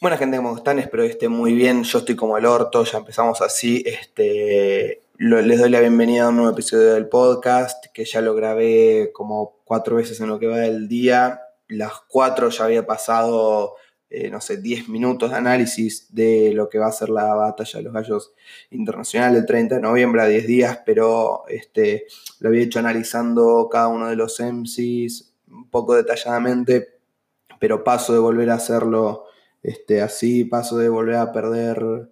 Buena gente, ¿cómo están? Espero que estén muy bien. Yo estoy como el orto, ya empezamos así. Este, les doy la bienvenida a un nuevo episodio del podcast, que ya lo grabé como cuatro veces en lo que va del día. Las cuatro ya había pasado, eh, no sé, 10 minutos de análisis de lo que va a ser la batalla de los gallos internacional el 30 de noviembre a 10 días, pero este, lo había hecho analizando cada uno de los MCs un poco detalladamente, pero paso de volver a hacerlo este, así paso de volver a perder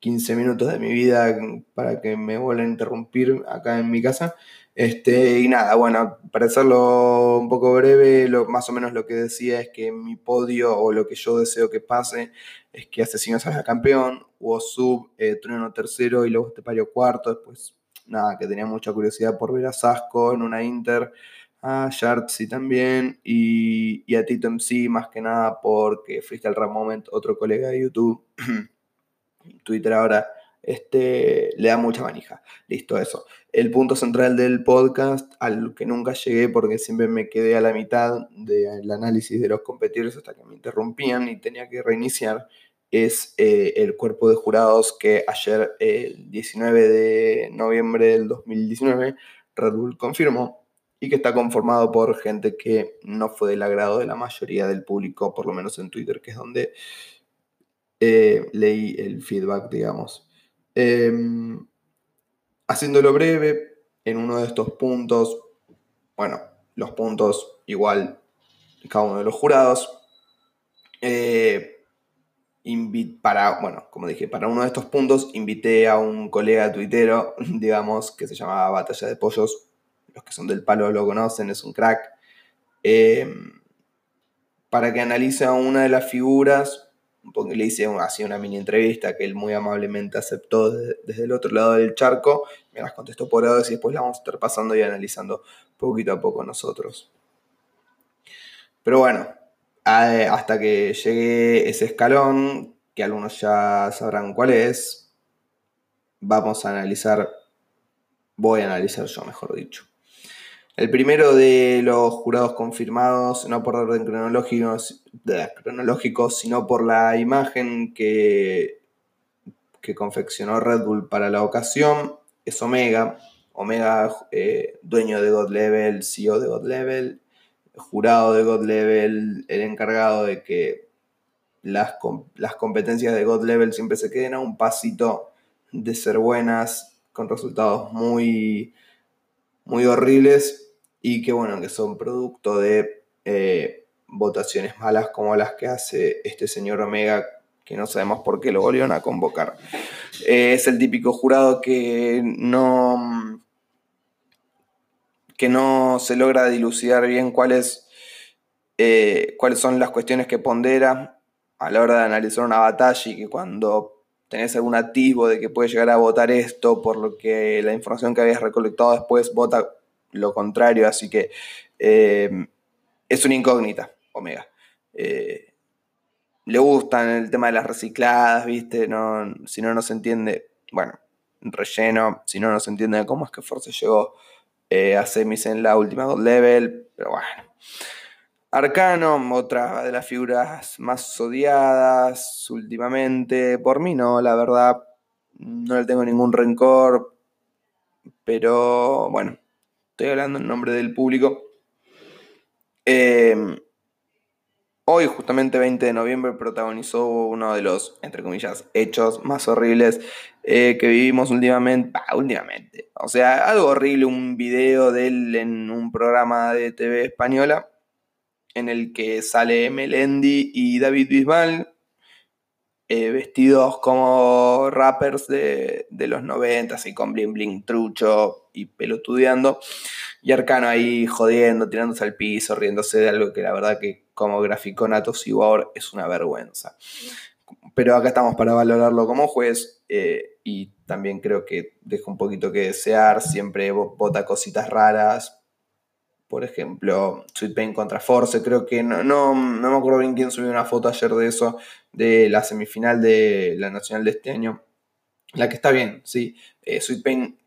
15 minutos de mi vida para que me vuelvan a interrumpir acá en mi casa. Este, y nada, bueno, para hacerlo un poco breve, lo, más o menos lo que decía es que mi podio o lo que yo deseo que pase es que Asesino salga campeón, hubo sub, eh, Trueno tercero y luego Estepario cuarto. Después, nada, que tenía mucha curiosidad por ver a Sasco en una Inter a Yartzi también y, a Tito MC más que nada porque Freestyle Rap Moment, otro colega de YouTube, Twitter ahora, este, le da mucha manija. Listo, eso. El punto central del podcast, al que nunca llegué porque siempre me quedé a la mitad del análisis de los competidores hasta que me interrumpían y tenía que reiniciar, es eh, el cuerpo de jurados que ayer, el 19 de noviembre del 2019, Red Bull confirmó y que está conformado por gente que no fue del agrado de la mayoría del público, por lo menos en Twitter, que es donde eh, leí el feedback, digamos. Em, haciéndolo breve, en uno de estos puntos, bueno, los puntos igual cada uno de los jurados, eh, para, bueno, como dije, para uno de estos puntos invité a un colega tuitero, digamos, que se llamaba Batalla de Pollos, los que son del palo lo conocen, es un crack, eh, para que analice a una de las figuras, porque le hice así una mini entrevista que él muy amablemente aceptó desde, el otro lado del charco, me las contestó por audio y después la vamos a estar pasando y analizando poquito a poco nosotros. Pero bueno, hasta que llegue ese escalón, que algunos ya sabrán cuál es, vamos a analizar, voy a analizar yo, mejor dicho. El primero de los jurados confirmados, no por orden cronológico, sino por la imagen que, que confeccionó Red Bull para la ocasión, es Omega. Omega, eh, dueño de God Level, CEO de God Level, jurado de God Level, el encargado de que las, las competencias de God Level siempre se queden a un pasito de ser buenas, con resultados muy, muy horribles y que bueno, que son producto de eh, votaciones malas como las que hace este señor Omega, que no sabemos por qué lo volvieron a convocar. Eh, es el típico jurado que no, que no se logra dilucidar bien cuáles, eh, cuáles son las cuestiones que pondera a la hora de analizar una batalla y que cuando tenés algún atisbo de que puede llegar a votar esto por lo que la información que habías recolectado después vota lo contrario, así que eh, es una incógnita, Omega. Eh, le gustan el tema de las recicladas, ¿viste? No, si no, no se entiende, bueno, relleno, si no, no se entiende cómo es que Force llegó eh, a semis en la última God Level, pero bueno. Arcano, otra de las figuras más odiadas últimamente, por mí no, la verdad, no le tengo ningún rencor, pero bueno, estoy hablando en nombre del público. Eh, hoy, justamente 20 de noviembre, protagonizó uno de los, entre comillas, hechos más horribles eh, que vivimos últimamente. últimamente. O sea, algo horrible, un video de él en un programa de TV española en el que sale Melendi y David Bisbal eh, vestidos como rappers de, los 90, así con bling bling trucho y pelotudeando. Y Arcano ahí jodiendo, tirándose al piso, riéndose de algo que la verdad que como gráfico Nato Sibor es una vergüenza. Pero acá estamos para valorarlo como juez eh, y también creo que deja un poquito que desear, siempre vota cositas raras, por ejemplo, Sweet Pain contra Force, creo que no, no, me acuerdo bien quién subió una foto ayer de eso, de la semifinal de la Nacional de este año, la que está bien, sí, eh, Sweet Pain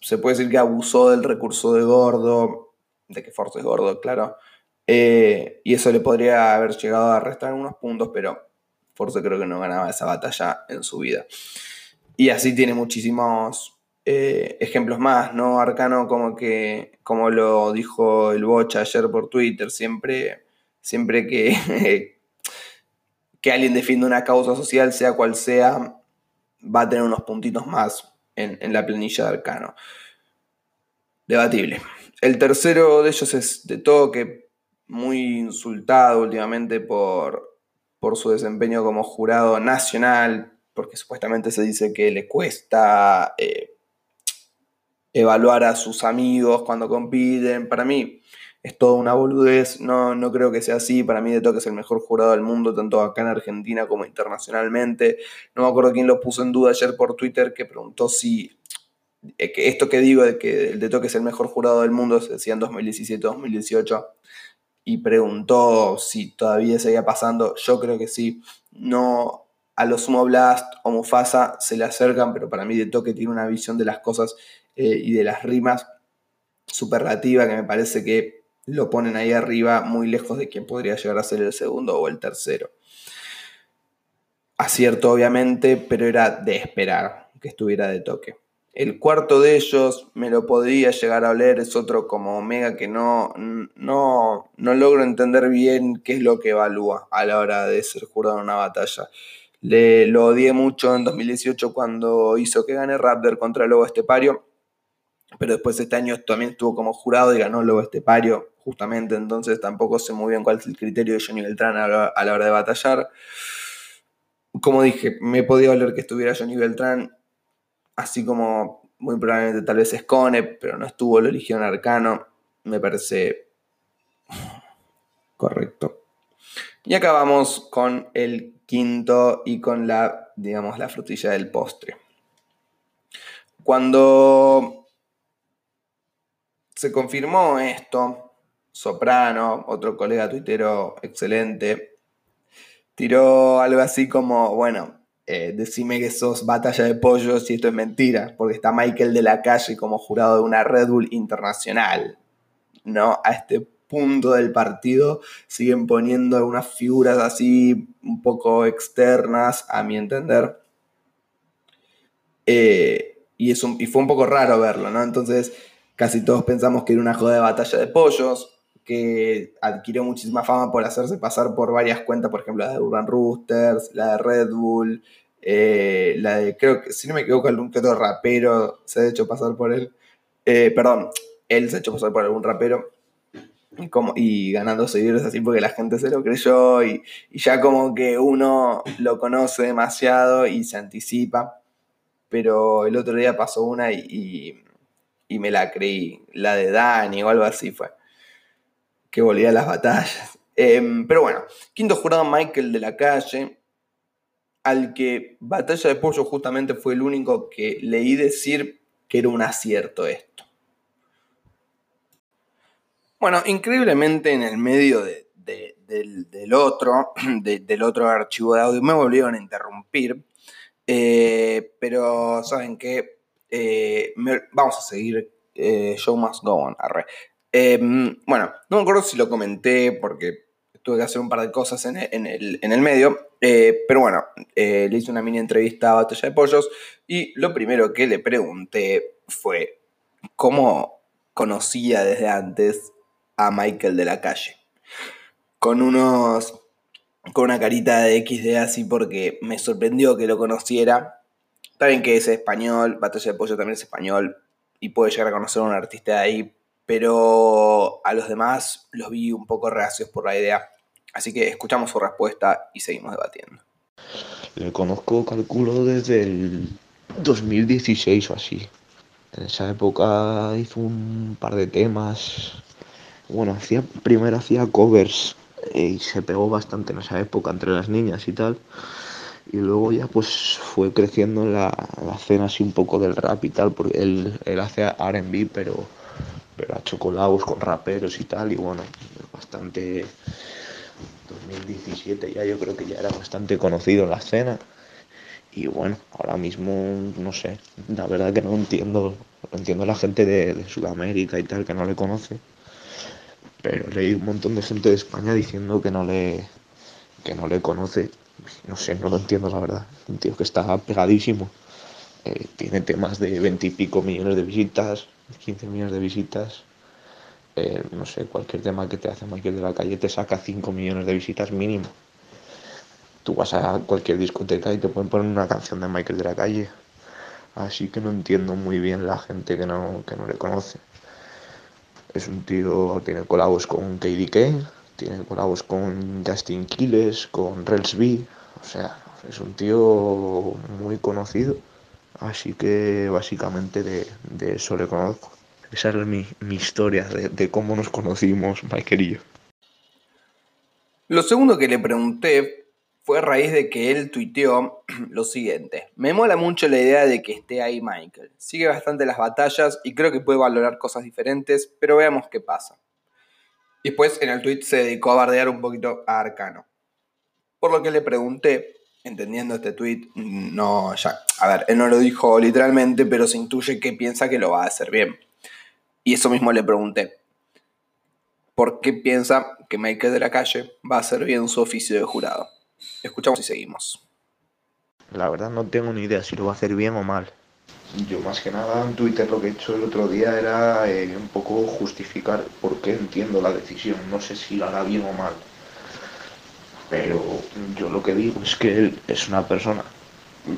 se puede decir que abusó del recurso de Gordo, de que Force es Gordo, claro, eh, y eso le podría haber llegado a restar unos puntos, pero Force creo que no ganaba esa batalla en su vida. Y así tiene muchísimos eh, ejemplos más, ¿no? Arcano como que, como lo dijo el Bocha ayer por Twitter, siempre, siempre que, que alguien defiende una causa social, sea cual sea, va a tener unos puntitos más en, la planilla de Arcano. Debatible. El tercero de ellos es de toque, muy insultado últimamente por, por su desempeño como jurado nacional, porque supuestamente se dice que le cuesta eh, evaluar a sus amigos cuando compiten. Para mí es toda una boludez, no, no creo que sea así. Para mí De Toque es el mejor jurado del mundo, tanto acá en Argentina como internacionalmente. No me acuerdo quién lo puso en duda ayer por Twitter, que preguntó si eh, esto que digo de que el De Toque es el mejor jurado del mundo, se decía en 2017-2018, y preguntó si todavía seguía pasando. Yo creo que sí. No, a los Sumo Blast o Mufasa se le acercan, pero para mí De Toque tiene una visión de las cosas eh, y de las rimas superlativa que me parece que lo ponen ahí arriba muy lejos de quien podría llegar a ser el segundo o el tercero. Acierto obviamente, pero era de esperar que estuviera de toque. El cuarto de ellos me lo podría llegar a oler, es otro como Omega que no, no, no logro entender bien qué es lo que evalúa a la hora de ser jurado en una batalla. Le, lo odié mucho en 2018 cuando hizo que gane Raptor contra Lobo Estepario pero después este año también estuvo como jurado y ganó luego Estepario, justamente, entonces tampoco sé muy bien cuál es el criterio de Johnny Beltrán a la, hora de batallar. Como dije, me podía oler que estuviera Johnny Beltrán, así como muy probablemente tal vez Scone, pero no estuvo, lo eligió en Arcano, me parece correcto. Y acabamos con el quinto y con la, digamos, la frutilla del postre. Cuando se confirmó esto. Soprano, otro colega tuitero excelente, tiró algo así como, bueno, eh, decime que sos batalla de pollos y esto es mentira, porque está Michael de la calle como jurado de una Red Bull internacional. ¿No? A este punto del partido siguen poniendo algunas figuras así un poco externas, a mi entender. Eh, y, es y fue un poco raro verlo, ¿no? Entonces, Casi todos pensamos que era una joda de batalla de pollos, que adquirió muchísima fama por hacerse pasar por varias cuentas, por ejemplo la de Urban Roosters, la de Red Bull, eh, la de, creo que, si no me equivoco, algún otro rapero se ha hecho pasar por él. Eh, perdón, él se ha hecho pasar por algún rapero. Y, ganando seguidores así porque la gente se lo creyó y, ya como que uno lo conoce demasiado y se anticipa. Pero el otro día pasó una y me la creí. La de Dani o algo así fue. Que volvía a las batallas. Em, pero bueno, quinto jurado Michael de la calle, al que Batalla de Pollo justamente fue el único que leí decir que era un acierto esto. Bueno, increíblemente en el medio del, otro, del otro archivo de audio, me volvieron a interrumpir. Eh, pero saben que eh, vamos a seguir. Eh, show must go on. Em, bueno, no me acuerdo si lo comenté porque tuve que hacer un par de cosas en el, medio. Eh, pero bueno, le hice una mini entrevista a Batalla de Pollos y lo primero que le pregunté fue cómo conocía desde antes a Michael de la calle. Con unos. con una carita de XD así porque me sorprendió que lo conociera Bien que es español, Batalla de Pollo también es español y puede llegar a conocer a un artista de ahí, pero a los demás los vi un poco reacios por la idea. Así que escuchamos su respuesta y seguimos debatiendo. Le conozco, calculo, desde el 2016 o así. En esa época hizo un par de temas. Bueno, hacía, primero hacía covers y se pegó bastante en esa época entre las niñas y tal y luego ya pues fue creciendo la, la escena así un poco del rap y tal, porque él, él hace RB, pero, pero chocolados con raperos y tal, y bueno, bastante 2017 ya yo creo que ya era bastante conocido en la escena. Y bueno, ahora mismo no sé, la verdad que no entiendo, entiendo a la gente de, de Sudamérica y tal que no le conoce. Pero leí un montón de gente de España diciendo que no le, que no le conoce no sé, no lo entiendo la verdad. Un tío que está pegadísimo. Eh, tiene temas de 20 y pico millones de visitas, 15 millones de visitas. Eh, no sé, cualquier tema que te hace Michael de la calle te saca 5 millones de visitas mínimo. Tú vas a cualquier discoteca y te pueden poner una canción de Michael de la calle. Así que no entiendo muy bien la gente que no, que no le conoce. Es un tío, tiene colabos con KDK, tiene colabos con Justin Quiles, con Rels B. O sea, es un tío muy conocido. Así que básicamente de, eso le conozco. Esa es mi, historia de, de, cómo nos conocimos, Michael y yo. Lo segundo que le pregunté fue a raíz de que él tuiteó lo siguiente. Me mola mucho la idea de que esté ahí Michael. Sigue bastante las batallas y creo que puede valorar cosas diferentes, pero veamos qué pasa. Y después en el tweet se dedicó a bardear un poquito a Arcano. Por lo que le pregunté, entendiendo este tweet, no, ya, a ver, él no lo dijo literalmente, pero se intuye que piensa que lo va a hacer bien. Y eso mismo le pregunté. ¿Por qué piensa que Michael de la Calle va a hacer bien su oficio de jurado? Escuchamos y seguimos. La verdad no tengo ni idea si lo va a hacer bien o mal. Yo más que nada en Twitter lo que he hecho el otro día era eh, un poco justificar por qué entiendo la decisión. No sé si lo hará bien o mal. Pero yo lo que digo es que él es una persona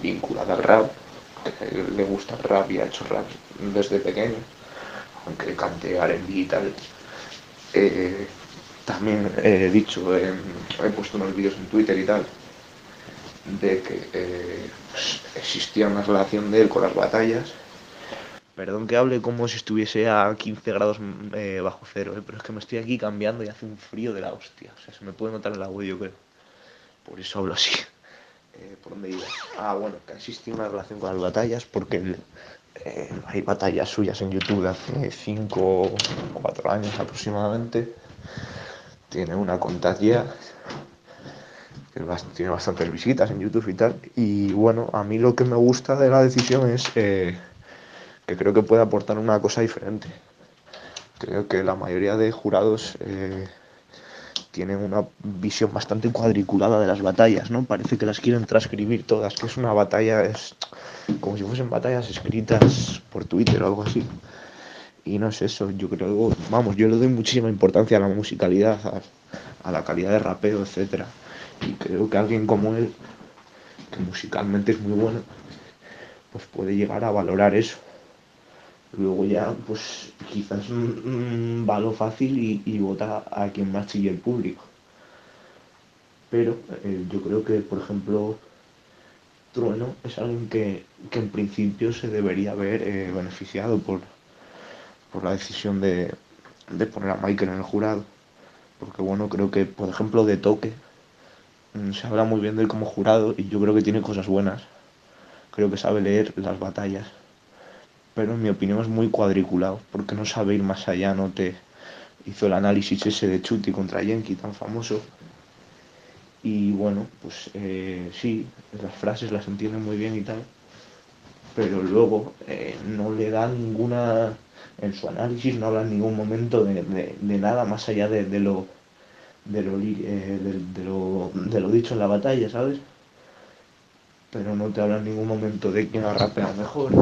vinculada al rap, que le gusta el rap y ha hecho rap desde pequeño, aunque cante R&B y tal. Eh, también he dicho, he puesto unos vídeos en Twitter y tal, de que eh, existía una relación de él con las batallas. Perdón que hable como si estuviese a 15 grados eh, bajo cero, eh, pero es que me estoy aquí cambiando y hace un frío de la hostia. O sea, se me puede notar la audio, yo creo. Por eso hablo así. ¿Por dónde iba? Ah, bueno, que existía una relación con las batallas porque hay batallas suyas en YouTube de hace 5 o 4 años aproximadamente tiene una contactia que tiene bastantes visitas en YouTube y tal. Y bueno, a mí lo que me gusta de la decisión es eh, que creo que puede aportar una cosa diferente. Creo que la mayoría de jurados eh, tienen una visión bastante cuadriculada de las batallas, ¿no? Parece que las quieren transcribir todas, que es una batalla, es como si fuesen batallas escritas por Twitter o algo así. Y no es eso, yo creo, vamos, yo le doy muchísima importancia a la musicalidad, a, la calidad de rapeo, etcétera. Y creo que alguien como él, que musicalmente es muy bueno, pues puede llegar a valorar eso. Luego ya, pues quizás un, valo fácil y, y vota a quien más sigue el público. Pero eh, yo creo que, por ejemplo, Trueno es alguien que, en principio se debería haber eh, beneficiado por, por la decisión de, poner a Michael en el jurado. Porque bueno, creo que, por ejemplo, de toque, se habla muy bien de él como jurado y yo creo que tiene cosas buenas. Creo que sabe leer las batallas. Pero en mi opinión es muy cuadriculado, porque no sabe ir más allá, no te hizo el análisis ese de Chuti contra Yankee tan famoso. Y bueno, pues eh, sí, las frases las entiende muy bien y tal, pero luego eh, no le da ninguna en su análisis no habla en ningún momento de, nada más allá de, lo, de, lo, eh, de, lo, de lo dicho en la batalla, ¿sabes? Pero no te habla en ningún momento de quién ha rapeado mejor,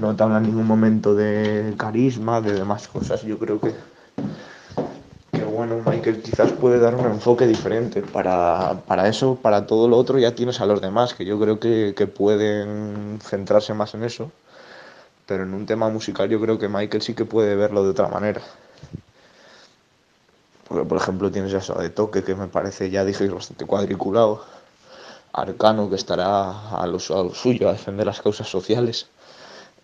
no te habla en ningún momento de carisma, de demás cosas. Yo creo que, que bueno, Michael quizás puede dar un enfoque diferente. Para, para eso, para todo lo otro ya tienes a los demás, que yo creo que, que pueden centrarse más en eso pero en un tema musical yo creo que Michael sí que puede verlo de otra manera. Porque, por ejemplo, tienes eso de toque que me parece, ya dije, bastante cuadriculado. Arcano, que estará a lo, suyo, a defender las causas sociales.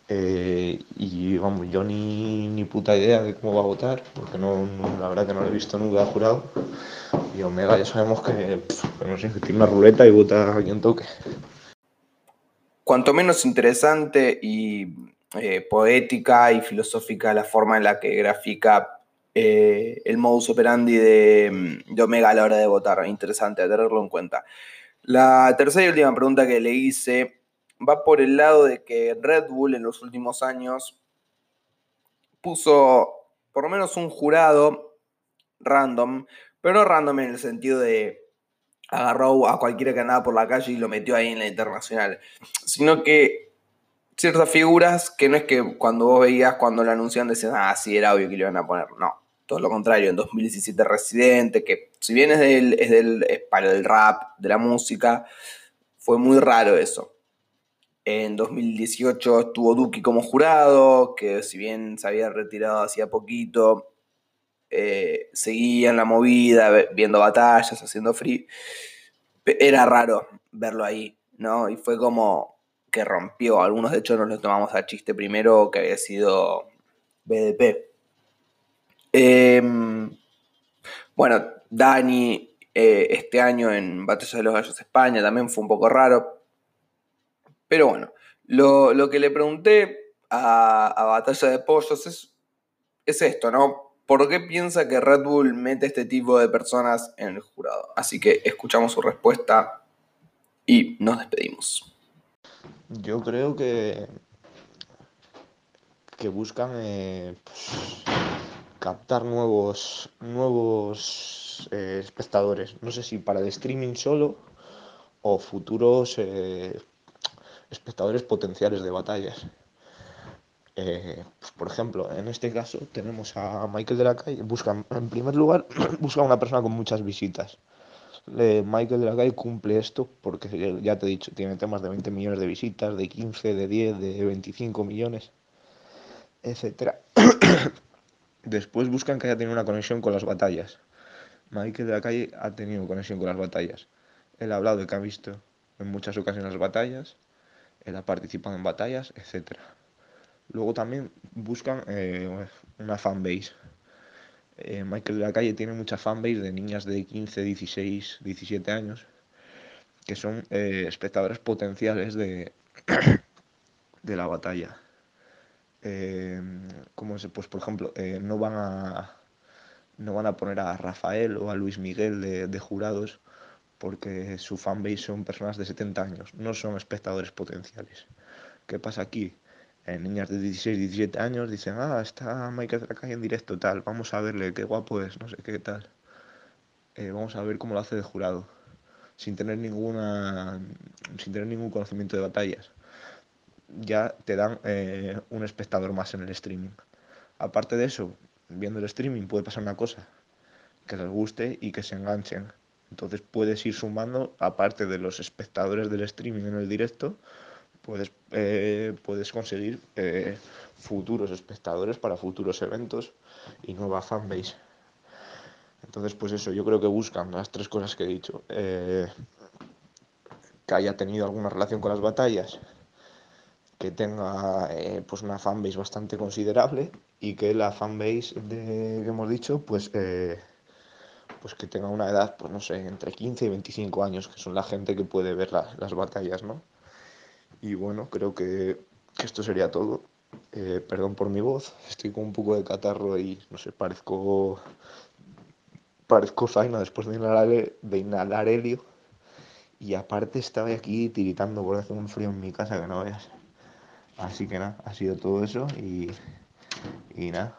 Eh, y vamos, yo ni, ni, puta idea de cómo va a votar, porque no, la verdad que no lo he visto nunca jurado. Y Omega ya sabemos que, no sé, que tiene una ruleta y vota a quien toque. Cuanto menos interesante y eh, poética y filosófica la forma en la que grafica eh, el modus operandi de, de, Omega a la hora de votar. Interesante tenerlo en cuenta. La tercera y última pregunta que le hice va por el lado de que Red Bull en los últimos años puso por lo menos un jurado random, pero no random en el sentido de agarró a cualquiera que andaba por la calle y lo metió ahí en la internacional, sino que ciertas figuras que no es que cuando vos veías cuando lo anunciaban decían, ah, sí, era obvio que le iban a poner, no, todo lo contrario, en 2017 Residente, que si bien es del, es del es para el rap, de la música, fue muy raro eso. En 2018 estuvo Duki como jurado, que si bien se había retirado hacía poquito, eh, seguía en la movida, viendo batallas, haciendo free. Era raro verlo ahí, ¿no? Y fue como que rompió. Algunos de hecho nos lo tomamos a chiste primero que había sido BDP. Em, bueno, Dani eh, este año en Batalla de los Gallos España también fue un poco raro. Pero bueno, lo, que le pregunté a, Batalla de Pollos es, es esto, ¿no? ¿Por qué piensa que Red Bull mete este tipo de personas en el jurado? Así que escuchamos su respuesta y nos despedimos. Yo creo que, que buscan eh, captar nuevos, nuevos eh, espectadores. No sé si para el streaming solo o futuros eh, espectadores potenciales de batallas. Eh, pues, por ejemplo, en este caso tenemos a Michael de la Calle, buscan, en primer lugar, busca una persona con muchas visitas. Michael de la Calle cumple esto porque ya te he dicho, tiene temas de 20 millones de visitas, de 15, de 10, de 25 millones, etcétera. Después buscan que haya tenido una conexión con las batallas. Michael de la Calle ha tenido conexión con las batallas. Él ha hablado de que ha visto en muchas ocasiones las batallas, él ha participado en batallas, etcétera. Luego también buscan eh, una fanbase. Eh, Michael de la Calle tiene mucha fanbase de niñas de 15, 16, 17 años que son eh, espectadores potenciales de, de la batalla. Como se, pues por ejemplo, no van a no van a poner a Rafael o a Luis Miguel de, jurados porque su fanbase son personas de 70 años, no son espectadores potenciales. ¿Qué pasa aquí? niñas de 16, 17 años dicen, ah, está Michael calle en directo, tal, vamos a verle, qué guapo es, no sé qué tal. Eh, vamos a ver cómo lo hace de jurado, sin tener ninguna, sin tener ningún conocimiento de batallas. Ya te dan eh, un espectador más en el streaming. Aparte de eso, viendo el streaming puede pasar una cosa, que les guste y que se enganchen. Entonces puedes ir sumando, aparte de los espectadores del streaming en el directo, puedes, eh, puedes conseguir eh, futuros espectadores para futuros eventos y nueva fanbase. Entonces, pues eso, yo creo que buscan las tres cosas que he dicho. Que haya tenido alguna relación con las batallas, que tenga pues una fanbase bastante considerable y que la fanbase de, que hemos dicho, pues, pues que tenga una edad, pues no sé, entre 15 y 25 años, que son la gente que puede ver las batallas, ¿no? Y bueno, creo que, esto sería todo. Eh, perdón por mi voz, estoy con un poco de catarro y no sé, parezco parezco faina después de inhalar, de inhalar helio. Y aparte estaba aquí tiritando por hacer un frío en mi casa que no veas. Así que nada, ha sido todo eso y, y nada.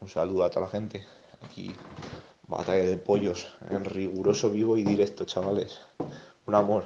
Un saludo a toda la gente. Aquí, batalla de pollos en riguroso vivo y directo, chavales. Un amor.